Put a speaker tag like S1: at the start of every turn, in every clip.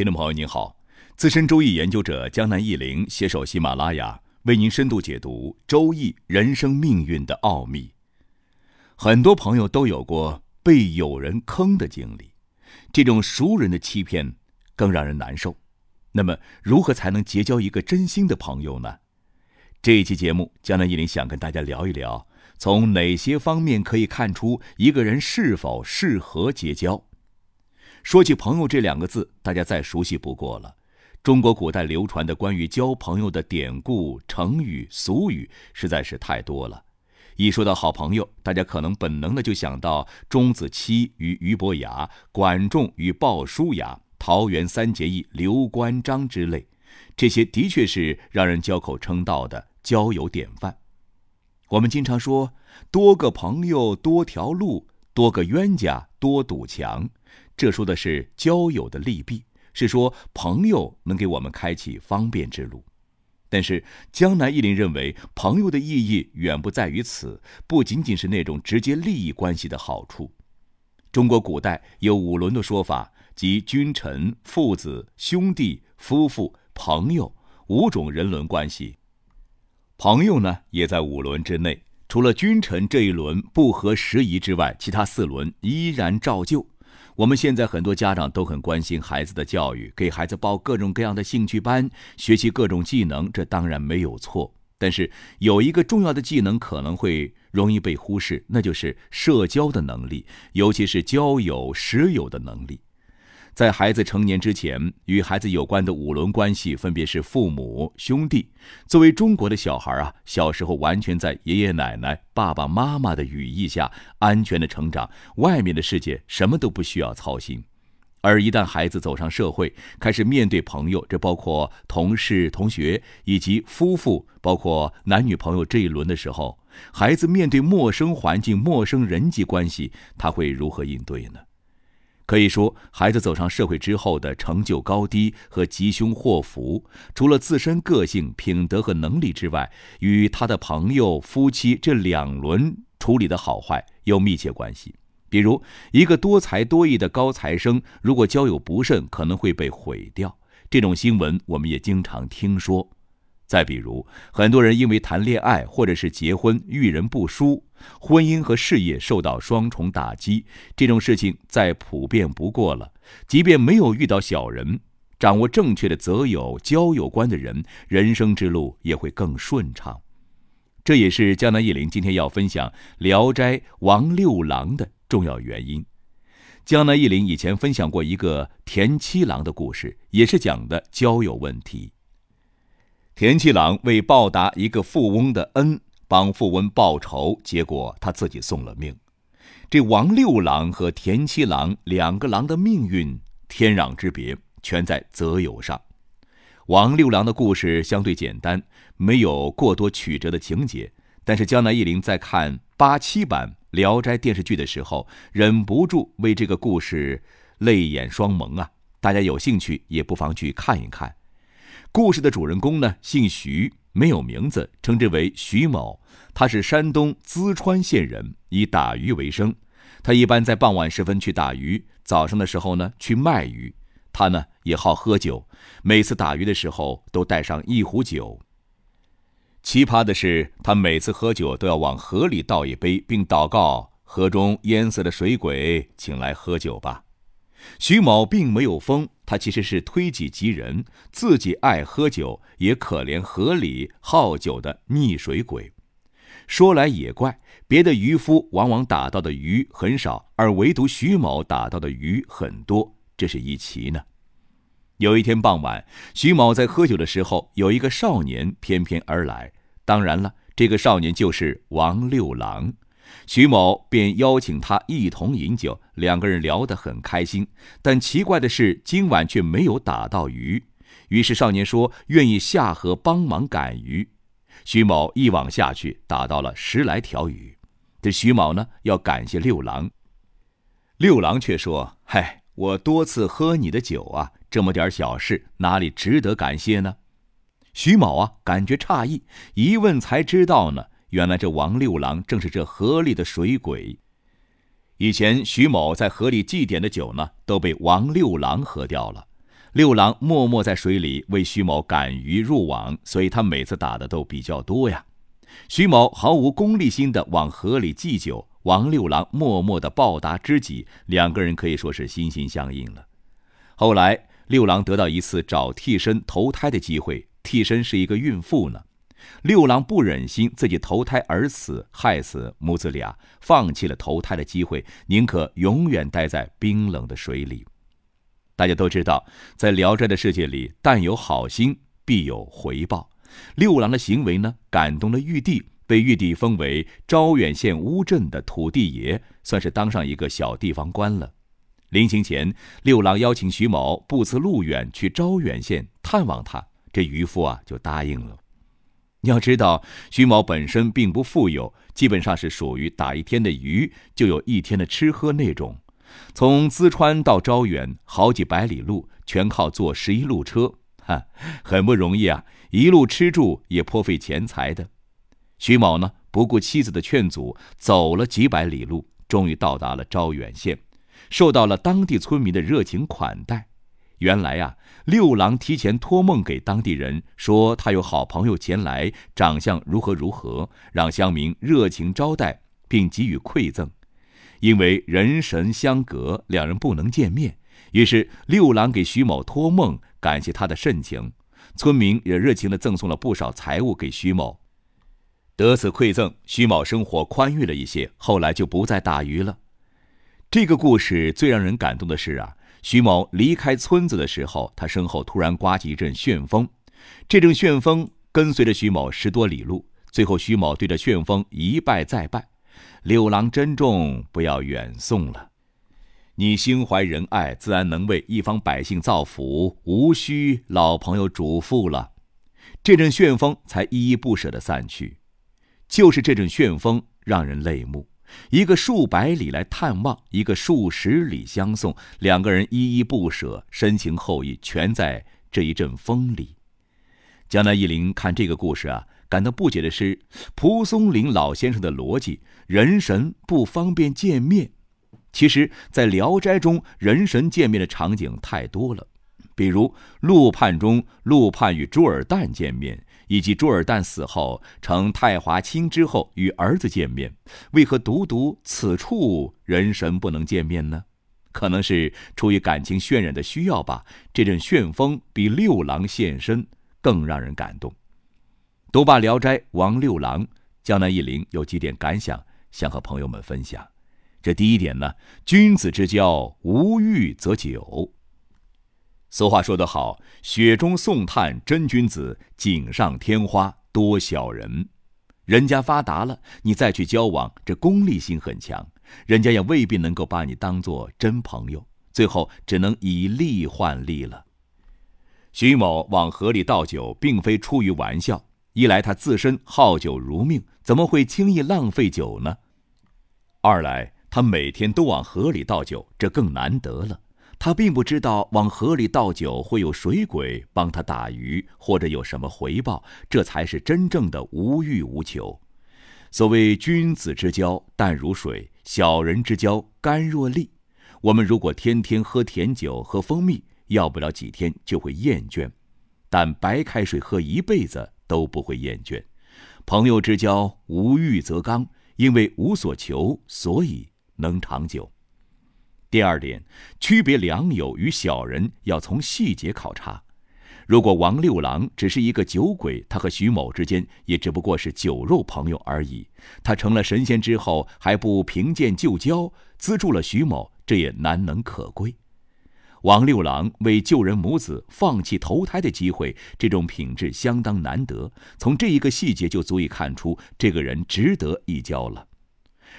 S1: 听众朋友您好，资深周易研究者江南忆林携手喜马拉雅，为您深度解读周易人生命运的奥秘。很多朋友都有过被有人坑的经历，这种熟人的欺骗更让人难受。那么，如何才能结交一个真心的朋友呢？这一期节目，江南忆林想跟大家聊一聊，从哪些方面可以看出一个人是否适合结交。说起朋友这两个字，大家再熟悉不过了。中国古代流传的关于交朋友的典故、成语、俗语实在是太多了。一说到好朋友，大家可能本能的就想到钟子期与俞伯牙、管仲与鲍叔牙、桃园三结义刘关张之类，这些的确是让人交口称道的交友典范。我们经常说，多个朋友多条路，多个冤家多堵墙。这说的是交友的利弊，是说朋友能给我们开启方便之路。但是江南一林认为，朋友的意义远不在于此，不仅仅是那种直接利益关系的好处。中国古代有五伦的说法，即君臣、父子、兄弟、夫妇、朋友五种人伦关系。朋友呢，也在五伦之内，除了君臣这一轮不合时宜之外，其他四轮依然照旧。我们现在很多家长都很关心孩子的教育，给孩子报各种各样的兴趣班，学习各种技能，这当然没有错。但是有一个重要的技能可能会容易被忽视，那就是社交的能力，尤其是交友识友的能力。在孩子成年之前，与孩子有关的五伦关系分别是父母、兄弟。作为中国的小孩啊，小时候完全在爷爷奶奶、爸爸妈妈的羽翼下安全的成长，外面的世界什么都不需要操心。而一旦孩子走上社会，开始面对朋友，这包括同事、同学以及夫妇，包括男女朋友这一轮的时候，孩子面对陌生环境、陌生人际关系，他会如何应对呢？可以说，孩子走上社会之后的成就高低和吉凶祸福，除了自身个性、品德和能力之外，与他的朋友、夫妻这两轮处理的好坏有密切关系。比如，一个多才多艺的高材生，如果交友不慎，可能会被毁掉。这种新闻我们也经常听说。再比如，很多人因为谈恋爱或者是结婚遇人不淑，婚姻和事业受到双重打击，这种事情再普遍不过了。即便没有遇到小人，掌握正确的择友交友观的人，人生之路也会更顺畅。这也是江南忆林今天要分享《聊斋王六郎》的重要原因。江南忆林以前分享过一个田七郎的故事，也是讲的交友问题。田七郎为报答一个富翁的恩，帮富翁报仇，结果他自己送了命。这王六郎和田七郎两个郎的命运天壤之别，全在择友上。王六郎的故事相对简单，没有过多曲折的情节，但是江南忆林在看八七版《聊斋》电视剧的时候，忍不住为这个故事泪眼双蒙啊！大家有兴趣也不妨去看一看。故事的主人公呢，姓徐，没有名字，称之为徐某。他是山东淄川县人，以打鱼为生。他一般在傍晚时分去打鱼，早上的时候呢去卖鱼。他呢也好喝酒，每次打鱼的时候都带上一壶酒。奇葩的是，他每次喝酒都要往河里倒一杯，并祷告河中淹死的水鬼，请来喝酒吧。徐某并没有疯，他其实是推己及人，自己爱喝酒，也可怜河里好酒的溺水鬼。说来也怪，别的渔夫往往打到的鱼很少，而唯独徐某打到的鱼很多，这是一奇呢。有一天傍晚，徐某在喝酒的时候，有一个少年翩翩而来，当然了，这个少年就是王六郎。徐某便邀请他一同饮酒，两个人聊得很开心。但奇怪的是，今晚却没有打到鱼。于是少年说愿意下河帮忙赶鱼。徐某一网下去，打到了十来条鱼。这徐某呢，要感谢六郎。六郎却说：“嗨，我多次喝你的酒啊，这么点小事，哪里值得感谢呢？”徐某啊，感觉诧异，一问才知道呢。原来这王六郎正是这河里的水鬼。以前徐某在河里祭奠的酒呢，都被王六郎喝掉了。六郎默默在水里为徐某赶鱼入网，所以他每次打的都比较多呀。徐某毫无功利心的往河里祭酒，王六郎默默的报答知己，两个人可以说是心心相印了。后来，六郎得到一次找替身投胎的机会，替身是一个孕妇呢。六郎不忍心自己投胎而死，害死母子俩，放弃了投胎的机会，宁可永远待在冰冷的水里。大家都知道，在《聊斋》的世界里，但有好心，必有回报。六郎的行为呢，感动了玉帝，被玉帝封为招远县乌镇的土地爷，算是当上一个小地方官了。临行前，六郎邀请徐某不辞路远去招远县探望他，这渔夫啊就答应了。你要知道，徐某本身并不富有，基本上是属于打一天的鱼就有一天的吃喝那种。从淄川到招远，好几百里路，全靠坐十一路车，哈，很不容易啊！一路吃住也颇费钱财的。徐某呢，不顾妻子的劝阻，走了几百里路，终于到达了招远县，受到了当地村民的热情款待。原来呀，六郎提前托梦给当地人，说他有好朋友前来，长相如何如何，让乡民热情招待，并给予馈赠。因为人神相隔，两人不能见面，于是六郎给徐某托梦，感谢他的盛情。村民也热情地赠送了不少财物给徐某。得此馈赠，徐某生活宽裕了一些，后来就不再打鱼了。这个故事最让人感动的是啊。徐某离开村子的时候，他身后突然刮起一阵旋风，这阵旋风跟随着徐某十多里路，最后徐某对着旋风一拜再拜：“六郎珍重，不要远送了。你心怀仁爱，自然能为一方百姓造福，无需老朋友嘱咐了。”这阵旋风才依依不舍地散去。就是这阵旋风让人泪目。一个数百里来探望，一个数十里相送，两个人依依不舍，深情厚谊全在这一阵风里。江南忆林看这个故事啊，感到不解的是蒲松龄老先生的逻辑：人神不方便见面。其实，在《聊斋》中，人神见面的场景太多了，比如陆判中，陆判与朱尔旦见面。以及朱尔旦死后成太华卿之后与儿子见面，为何独独此处人神不能见面呢？可能是出于感情渲染的需要吧。这阵旋风比六郎现身更让人感动。读罢《聊斋》，王六郎，江南一林有几点感想想和朋友们分享。这第一点呢，君子之交无欲则久。俗话说得好：“雪中送炭真君子，锦上添花多小人。”人家发达了，你再去交往，这功利心很强，人家也未必能够把你当做真朋友，最后只能以利换利了。徐某往河里倒酒，并非出于玩笑，一来他自身好酒如命，怎么会轻易浪费酒呢？二来他每天都往河里倒酒，这更难得了。他并不知道往河里倒酒会有水鬼帮他打鱼，或者有什么回报，这才是真正的无欲无求。所谓君子之交淡如水，小人之交甘若醴。我们如果天天喝甜酒、喝蜂蜜，要不了几天就会厌倦；但白开水喝一辈子都不会厌倦。朋友之交无欲则刚，因为无所求，所以能长久。第二点，区别良友与小人要从细节考察。如果王六郎只是一个酒鬼，他和徐某之间也只不过是酒肉朋友而已。他成了神仙之后还不凭借旧交资助了徐某，这也难能可贵。王六郎为救人母子放弃投胎的机会，这种品质相当难得。从这一个细节就足以看出，这个人值得一交了。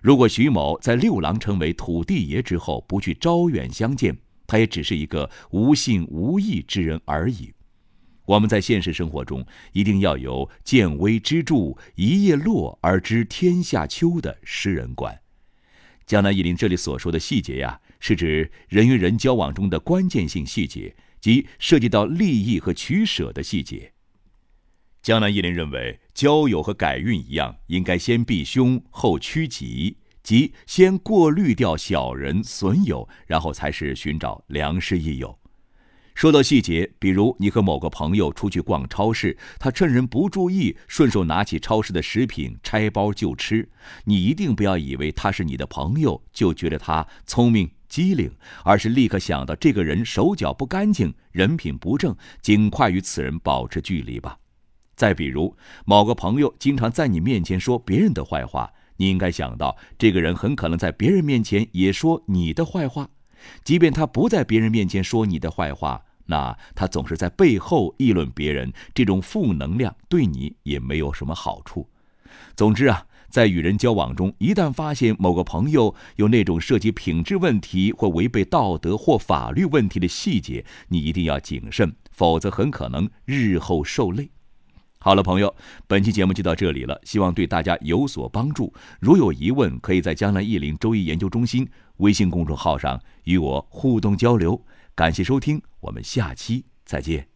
S1: 如果徐某在六郎成为土地爷之后不去招远相见，他也只是一个无信无义之人而已。我们在现实生活中一定要有见微知著、一叶落而知天下秋的诗人观。江南一林这里所说的细节呀，是指人与人交往中的关键性细节，即涉及到利益和取舍的细节。江南一林认为，交友和改运一样，应该先避凶后趋吉，即先过滤掉小人损友，然后才是寻找良师益友。说到细节，比如你和某个朋友出去逛超市，他趁人不注意，顺手拿起超市的食品拆包就吃，你一定不要以为他是你的朋友就觉得他聪明机灵，而是立刻想到这个人手脚不干净，人品不正，尽快与此人保持距离吧。再比如，某个朋友经常在你面前说别人的坏话，你应该想到这个人很可能在别人面前也说你的坏话。即便他不在别人面前说你的坏话，那他总是在背后议论别人，这种负能量对你也没有什么好处。总之啊，在与人交往中，一旦发现某个朋友有那种涉及品质问题或违背道德或法律问题的细节，你一定要谨慎，否则很可能日后受累。好了，朋友，本期节目就到这里了，希望对大家有所帮助。如有疑问，可以在江南易林周易研究中心微信公众号上与我互动交流。感谢收听，我们下期再见。